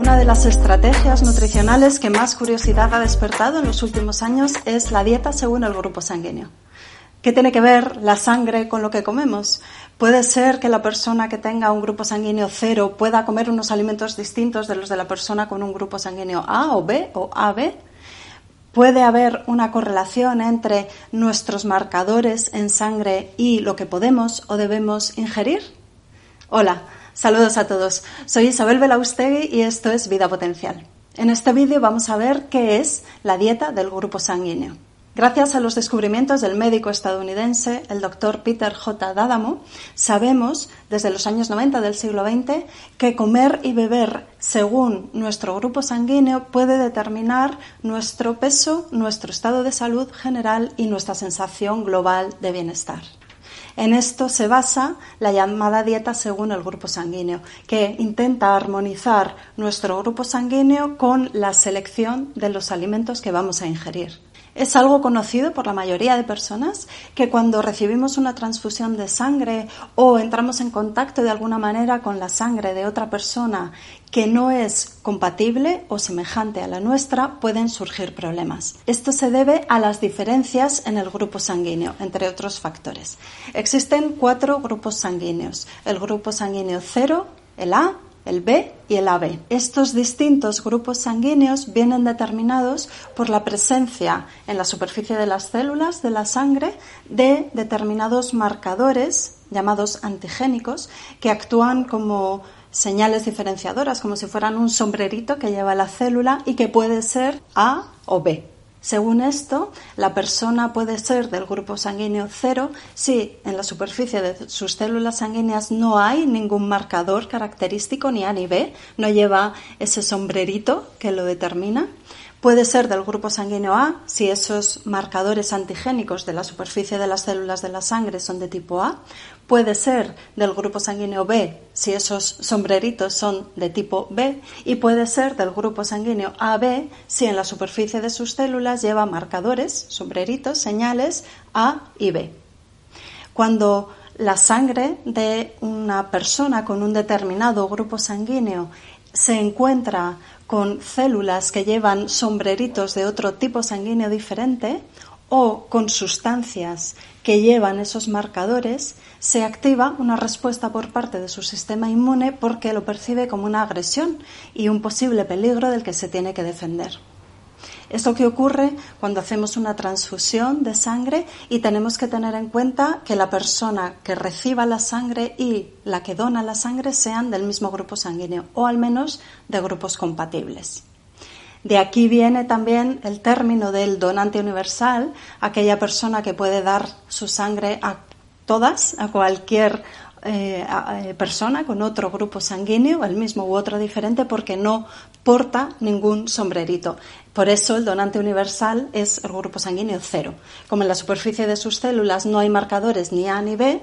Una de las estrategias nutricionales que más curiosidad ha despertado en los últimos años es la dieta según el grupo sanguíneo. ¿Qué tiene que ver la sangre con lo que comemos? Puede ser que la persona que tenga un grupo sanguíneo cero pueda comer unos alimentos distintos de los de la persona con un grupo sanguíneo A o B o AB. Puede haber una correlación entre nuestros marcadores en sangre y lo que podemos o debemos ingerir. Hola, saludos a todos. Soy Isabel Belaustegui y esto es Vida Potencial. En este vídeo vamos a ver qué es la dieta del grupo sanguíneo. Gracias a los descubrimientos del médico estadounidense, el doctor Peter J. D'Adamo, sabemos desde los años 90 del siglo XX que comer y beber según nuestro grupo sanguíneo puede determinar nuestro peso, nuestro estado de salud general y nuestra sensación global de bienestar. En esto se basa la llamada dieta según el grupo sanguíneo, que intenta armonizar nuestro grupo sanguíneo con la selección de los alimentos que vamos a ingerir. Es algo conocido por la mayoría de personas que cuando recibimos una transfusión de sangre o entramos en contacto de alguna manera con la sangre de otra persona que no es compatible o semejante a la nuestra, pueden surgir problemas. Esto se debe a las diferencias en el grupo sanguíneo, entre otros factores. Existen cuatro grupos sanguíneos. El grupo sanguíneo 0, el A, el B y el AB. Estos distintos grupos sanguíneos vienen determinados por la presencia en la superficie de las células de la sangre de determinados marcadores llamados antigénicos que actúan como señales diferenciadoras, como si fueran un sombrerito que lleva la célula y que puede ser A o B. Según esto, la persona puede ser del grupo sanguíneo cero si en la superficie de sus células sanguíneas no hay ningún marcador característico ni A ni B, no lleva ese sombrerito que lo determina. Puede ser del grupo sanguíneo A si esos marcadores antigénicos de la superficie de las células de la sangre son de tipo A. Puede ser del grupo sanguíneo B si esos sombreritos son de tipo B. Y puede ser del grupo sanguíneo AB si en la superficie de sus células lleva marcadores, sombreritos, señales A y B. Cuando la sangre de una persona con un determinado grupo sanguíneo se encuentra con células que llevan sombreritos de otro tipo sanguíneo diferente o con sustancias que llevan esos marcadores, se activa una respuesta por parte de su sistema inmune porque lo percibe como una agresión y un posible peligro del que se tiene que defender. Es lo que ocurre cuando hacemos una transfusión de sangre y tenemos que tener en cuenta que la persona que reciba la sangre y la que dona la sangre sean del mismo grupo sanguíneo o al menos de grupos compatibles. De aquí viene también el término del donante universal, aquella persona que puede dar su sangre a todas, a cualquier eh, eh, persona con otro grupo sanguíneo, el mismo u otro diferente, porque no porta ningún sombrerito. Por eso el donante universal es el grupo sanguíneo cero. Como en la superficie de sus células no hay marcadores ni A ni B,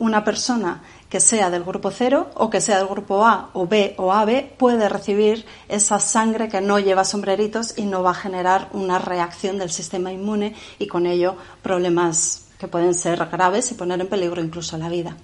una persona que sea del grupo cero o que sea del grupo A o B o AB puede recibir esa sangre que no lleva sombreritos y no va a generar una reacción del sistema inmune y con ello problemas que pueden ser graves y poner en peligro incluso la vida.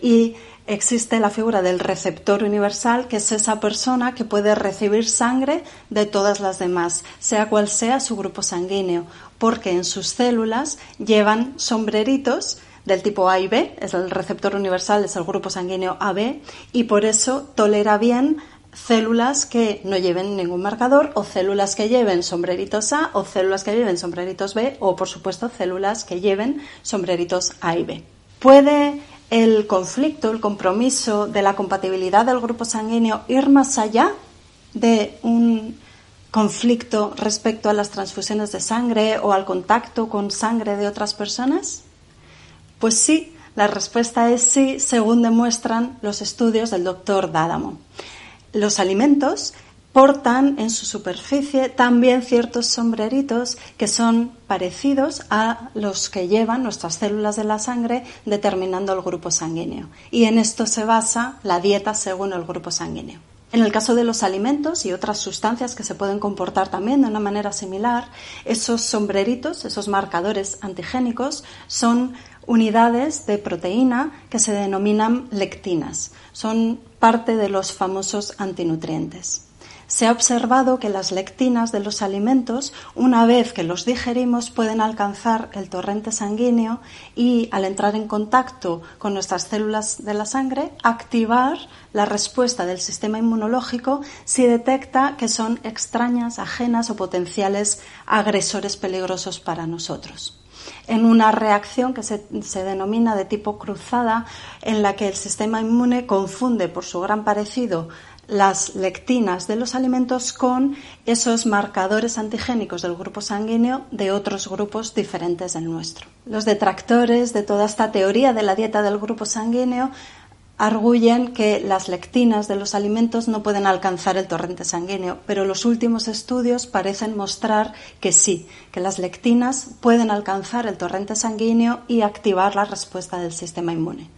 Y existe la figura del receptor universal, que es esa persona que puede recibir sangre de todas las demás, sea cual sea su grupo sanguíneo, porque en sus células llevan sombreritos del tipo A y B, es el receptor universal es el grupo sanguíneo AB y por eso tolera bien células que no lleven ningún marcador o células que lleven sombreritos A o células que lleven sombreritos B o por supuesto células que lleven sombreritos A y B. Puede el conflicto, el compromiso de la compatibilidad del grupo sanguíneo ir más allá de un conflicto respecto a las transfusiones de sangre o al contacto con sangre de otras personas? Pues sí, la respuesta es sí, según demuestran los estudios del doctor Dádamo. Los alimentos portan en su superficie también ciertos sombreritos que son parecidos a los que llevan nuestras células de la sangre determinando el grupo sanguíneo. Y en esto se basa la dieta según el grupo sanguíneo. En el caso de los alimentos y otras sustancias que se pueden comportar también de una manera similar, esos sombreritos, esos marcadores antigénicos, son unidades de proteína que se denominan lectinas. Son parte de los famosos antinutrientes se ha observado que las lectinas de los alimentos, una vez que los digerimos, pueden alcanzar el torrente sanguíneo y, al entrar en contacto con nuestras células de la sangre, activar la respuesta del sistema inmunológico si detecta que son extrañas, ajenas o potenciales agresores peligrosos para nosotros en una reacción que se, se, denomina de tipo cruzada, en la que el sistema inmune confunde por su gran parecido las lectinas de los alimentos con esos marcadores antigénicos del grupo sanguíneo de otros grupos diferentes del nuestro. Los detractores de toda esta teoría de la dieta del grupo sanguíneo arguyen que las lectinas de los alimentos no pueden alcanzar el torrente sanguíneo, pero los últimos estudios parecen mostrar que sí, que las lectinas pueden alcanzar el torrente sanguíneo y activar la respuesta del sistema inmune.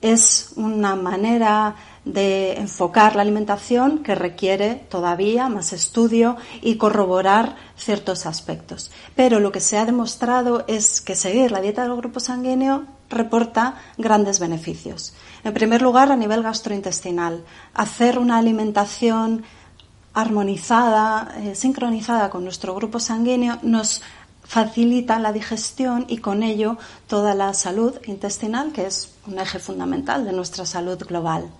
Es una manera de enfocar la alimentación que requiere todavía más estudio y corroborar ciertos aspectos. Pero lo que se ha demostrado es que seguir la dieta del grupo sanguíneo reporta grandes beneficios. En primer lugar, a nivel gastrointestinal, hacer una alimentación armonizada, eh, sincronizada con nuestro grupo sanguíneo nos facilita la digestión y con ello toda la salud intestinal, que es un eje fundamental de nuestra salud global.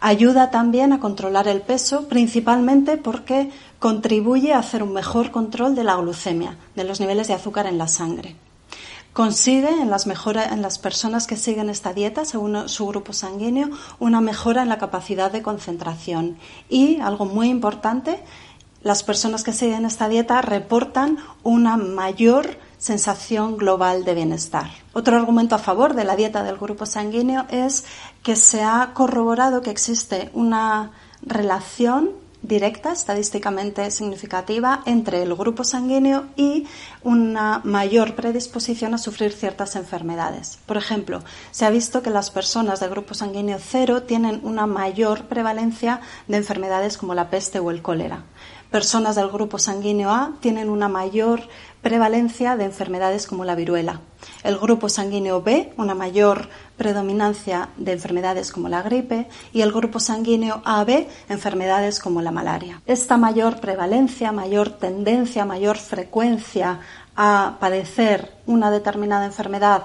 Ayuda también a controlar el peso, principalmente porque contribuye a hacer un mejor control de la glucemia, de los niveles de azúcar en la sangre. Consigue en las, en las personas que siguen esta dieta, según su grupo sanguíneo, una mejora en la capacidad de concentración. Y, algo muy importante, las personas que siguen esta dieta reportan una mayor sensación global de bienestar. Otro argumento a favor de la dieta del grupo sanguíneo es que se ha corroborado que existe una relación directa, estadísticamente significativa, entre el grupo sanguíneo y una mayor predisposición a sufrir ciertas enfermedades. Por ejemplo, se ha visto que las personas de grupo sanguíneo cero tienen una mayor prevalencia de enfermedades como la peste o el cólera personas del grupo sanguíneo A tienen una mayor prevalencia de enfermedades como la viruela. El grupo sanguíneo B, una mayor predominancia de enfermedades como la gripe y el grupo sanguíneo AB, enfermedades como la malaria. Esta mayor prevalencia, mayor tendencia, mayor frecuencia a padecer una determinada enfermedad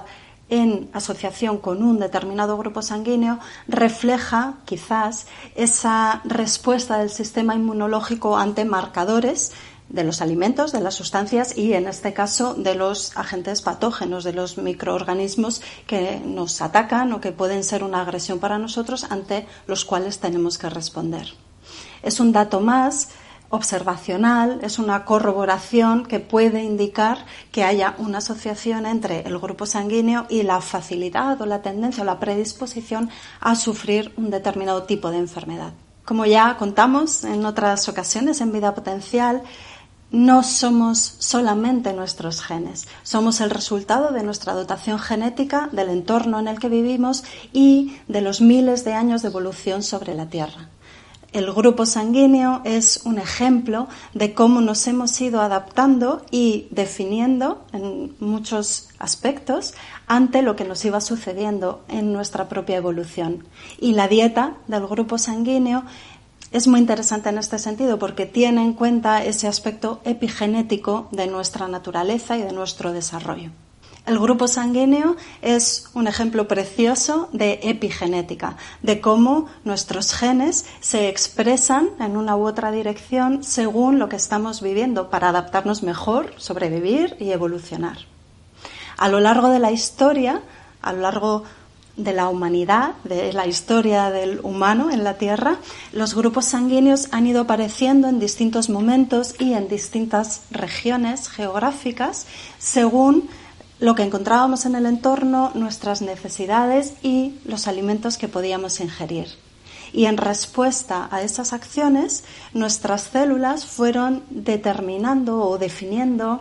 en asociación con un determinado grupo sanguíneo refleja quizás esa respuesta del sistema inmunológico ante marcadores de los alimentos, de las sustancias y, en este caso, de los agentes patógenos, de los microorganismos que nos atacan o que pueden ser una agresión para nosotros ante los cuales tenemos que responder. Es un dato más observacional, es una corroboración que puede indicar que haya una asociación entre el grupo sanguíneo y la facilidad o la tendencia o la predisposición a sufrir un determinado tipo de enfermedad. Como ya contamos en otras ocasiones en vida potencial, no somos solamente nuestros genes, somos el resultado de nuestra dotación genética, del entorno en el que vivimos y de los miles de años de evolución sobre la Tierra. El grupo sanguíneo es un ejemplo de cómo nos hemos ido adaptando y definiendo en muchos aspectos ante lo que nos iba sucediendo en nuestra propia evolución. Y la dieta del grupo sanguíneo es muy interesante en este sentido porque tiene en cuenta ese aspecto epigenético de nuestra naturaleza y de nuestro desarrollo. El grupo sanguíneo es un ejemplo precioso de epigenética, de cómo nuestros genes se expresan en una u otra dirección según lo que estamos viviendo para adaptarnos mejor, sobrevivir y evolucionar. A lo largo de la historia, a lo largo de la humanidad, de la historia del humano en la Tierra, los grupos sanguíneos han ido apareciendo en distintos momentos y en distintas regiones geográficas según lo que encontrábamos en el entorno, nuestras necesidades y los alimentos que podíamos ingerir. Y en respuesta a esas acciones, nuestras células fueron determinando o definiendo,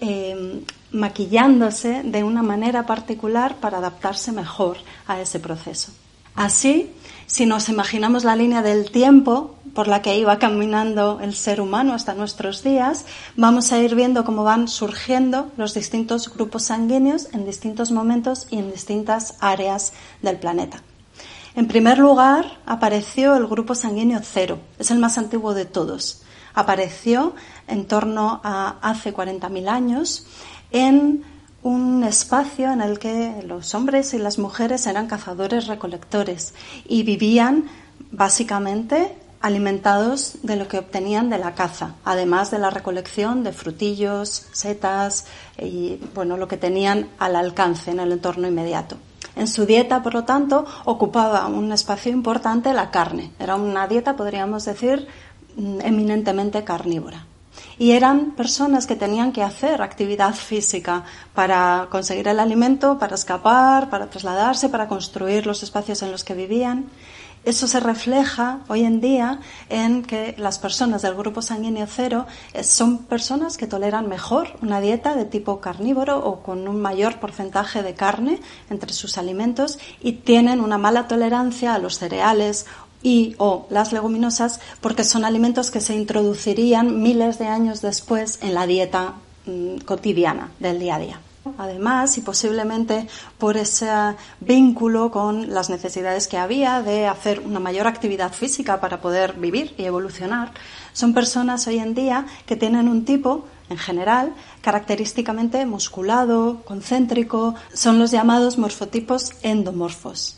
em, maquillándose de una manera particular para adaptarse mejor a ese proceso. Así, si nos imaginamos la línea del tiempo por la que iba caminando el ser humano hasta nuestros días, vamos a ir viendo cómo van surgiendo los distintos grupos sanguíneos en distintos momentos y en distintas áreas del planeta. En primer lugar, apareció el grupo sanguíneo cero, es el más antiguo de todos. Apareció en torno a hace 40.000 años en un espacio en el que los hombres y las mujeres eran cazadores recolectores y vivían básicamente alimentados de lo que obtenían de la caza, además de la recolección de frutillos, setas y bueno, lo que tenían al alcance en el entorno inmediato. En su dieta, por lo tanto, ocupaba un espacio importante la carne. Era una dieta, podríamos decir, mm, eminentemente carnívora y eran personas que tenían que hacer actividad física para conseguir el alimento, para escapar, para trasladarse, para construir los espacios en los que vivían. Eso se refleja hoy en día en que las personas del grupo sanguíneo cero eh, son personas que toleran mejor una dieta de tipo carnívoro o con un mayor porcentaje de carne entre sus alimentos y tienen una mala tolerancia a los cereales y o las leguminosas porque son alimentos que se introducirían miles de años después en la dieta mm, cotidiana del día a día. Además, y posiblemente por ese vínculo con las necesidades que había de hacer una mayor actividad física para poder vivir y evolucionar, son personas hoy en día que tienen un tipo, en general, característicamente musculado, concéntrico, son los llamados morfotipos endomorfos.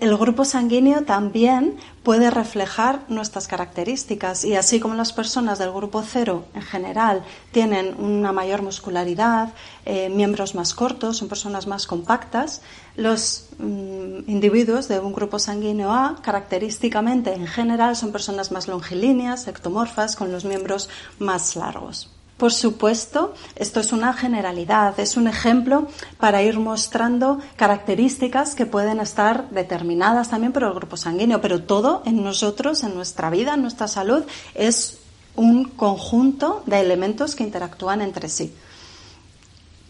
El grupo sanguíneo también puede reflejar nuestras características y así como las personas del grupo cero en general tienen una mayor muscularidad, eh, miembros más cortos, son personas más compactas, los mm, individuos de un grupo sanguíneo A característicamente en general son personas más longilíneas, ectomorfas, con los miembros más largos. Por supuesto, esto es una generalidad, es un ejemplo para ir mostrando características que pueden estar determinadas también por el grupo sanguíneo, pero todo en nosotros, en nuestra vida, en nuestra salud, es un conjunto de elementos que interactúan entre sí.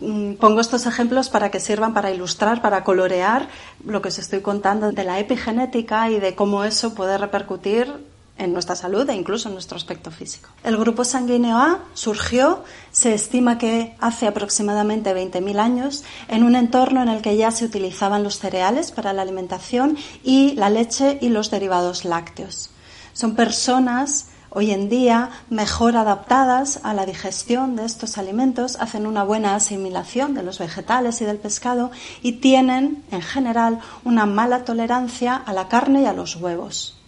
Mm, pongo estos ejemplos para que sirvan para ilustrar, para colorear lo que os estoy contando de la epigenética y de cómo eso puede repercutir en nuestra salud e incluso en nuestro aspecto físico. El grupo sanguíneo A surgió, se estima que hace aproximadamente 20.000 años, en un entorno en el que ya se utilizaban los cereales para la alimentación y la leche y los derivados lácteos. Son personas hoy en día mejor adaptadas a la digestión de estos alimentos, hacen una buena asimilación de los vegetales y del pescado y tienen, en general, una mala tolerancia a la carne y a los huevos.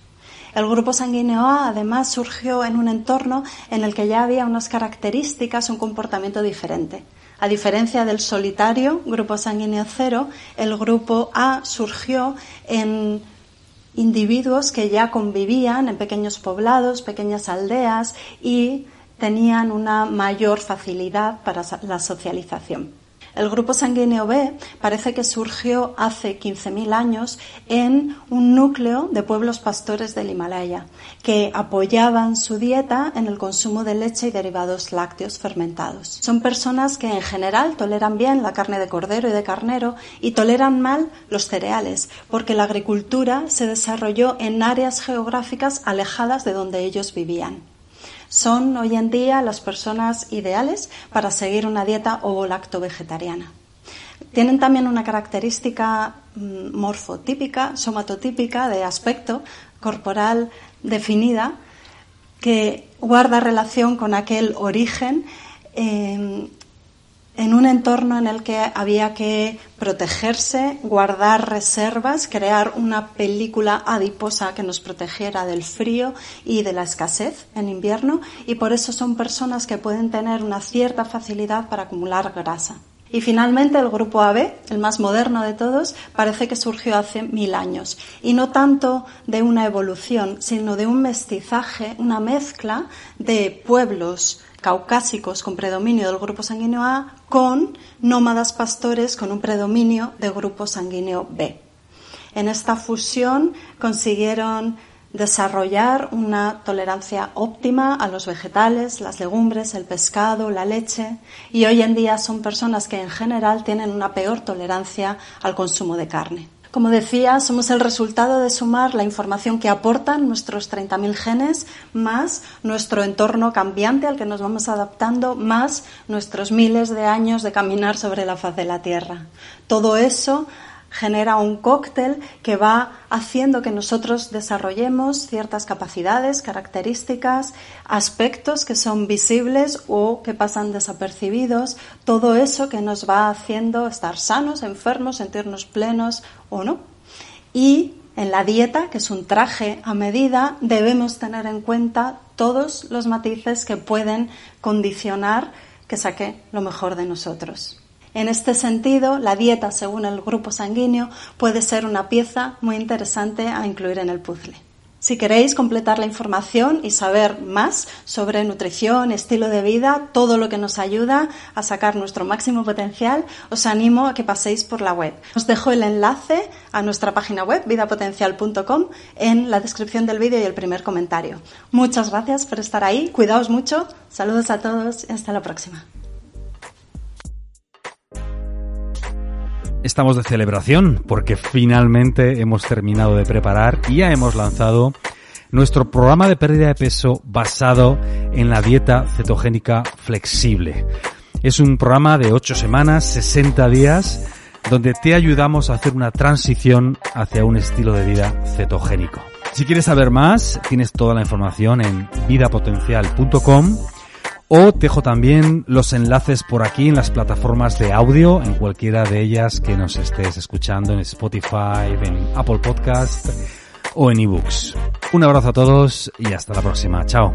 El grupo sanguíneo A además surgió en un entorno en el que ya había unas características, un comportamiento diferente. A diferencia del solitario grupo sanguíneo cero, el grupo A surgió en individuos que ya convivían en pequeños poblados, pequeñas aldeas y tenían una mayor facilidad para la socialización. El grupo sanguíneo B parece que surgió hace 15.000 años en un núcleo de pueblos pastores del Himalaya que apoyaban su dieta en el consumo de leche y derivados lácteos fermentados. Son personas que en general toleran bien la carne de cordero y de carnero y toleran mal los cereales porque la agricultura se desarrolló en áreas geográficas alejadas de donde ellos vivían son hoy en día las personas ideales para seguir una dieta ovo-lacto-vegetariana. Tienen también una característica mm, morfotípica, somatotípica, de aspecto corporal definida, que guarda relación con aquel origen em, en un entorno en el que había que protegerse, guardar reservas, crear una película adiposa que nos protegiera del frío y de la escasez en invierno y por eso son personas que pueden tener una cierta facilidad para acumular grasa. Y finalmente el grupo AB, el más moderno de todos, parece que surgió hace mil años. Y no tanto de una evolución, sino de un mestizaje, una mezcla de pueblos caucásicos con predominio del grupo sanguíneo A con nómadas pastores con un predominio de grupo sanguíneo B. En esta fusión consiguieron desarrollar una tolerancia óptima a los vegetales, las legumbres, el pescado, la leche y hoy en día son personas que en general tienen una peor tolerancia al consumo de carne. Como decía, somos el resultado de sumar la información que aportan nuestros 30.000 genes más nuestro entorno cambiante al que nos vamos adaptando más nuestros miles de años de caminar sobre la faz de la Tierra. Todo eso genera un cóctel que va haciendo que nosotros desarrollemos ciertas capacidades, características, aspectos que son visibles o que pasan desapercibidos, todo eso que nos va haciendo estar sanos, enfermos, sentirnos plenos o no. Y en la dieta, que es un traje a medida, debemos tener en cuenta todos los matices que pueden condicionar que saque lo mejor de nosotros. En este sentido, la dieta según el grupo sanguíneo puede ser una pieza muy interesante a incluir en el puzzle. Si queréis completar la información y saber más sobre nutrición, estilo de vida, todo lo que nos ayuda a sacar nuestro máximo potencial, os animo a que paséis por la web. Os dejo el enlace a nuestra página web, vidapotencial.com, en la descripción del vídeo y el primer comentario. Muchas gracias por estar ahí, cuidaos mucho, saludos a todos y hasta la próxima. Estamos de celebración porque finalmente hemos terminado de preparar y ya hemos lanzado nuestro programa de pérdida de peso basado en la dieta cetogénica flexible. Es un programa de 8 semanas, 60 días, donde te ayudamos a hacer una transición hacia un estilo de vida cetogénico. Si quieres saber más, tienes toda la información en vidapotencial.com o dejo también los enlaces por aquí en las plataformas de audio, en cualquiera de ellas que nos estés escuchando en Spotify, en Apple Podcast o en eBooks. Un abrazo a todos y hasta la próxima. Chao.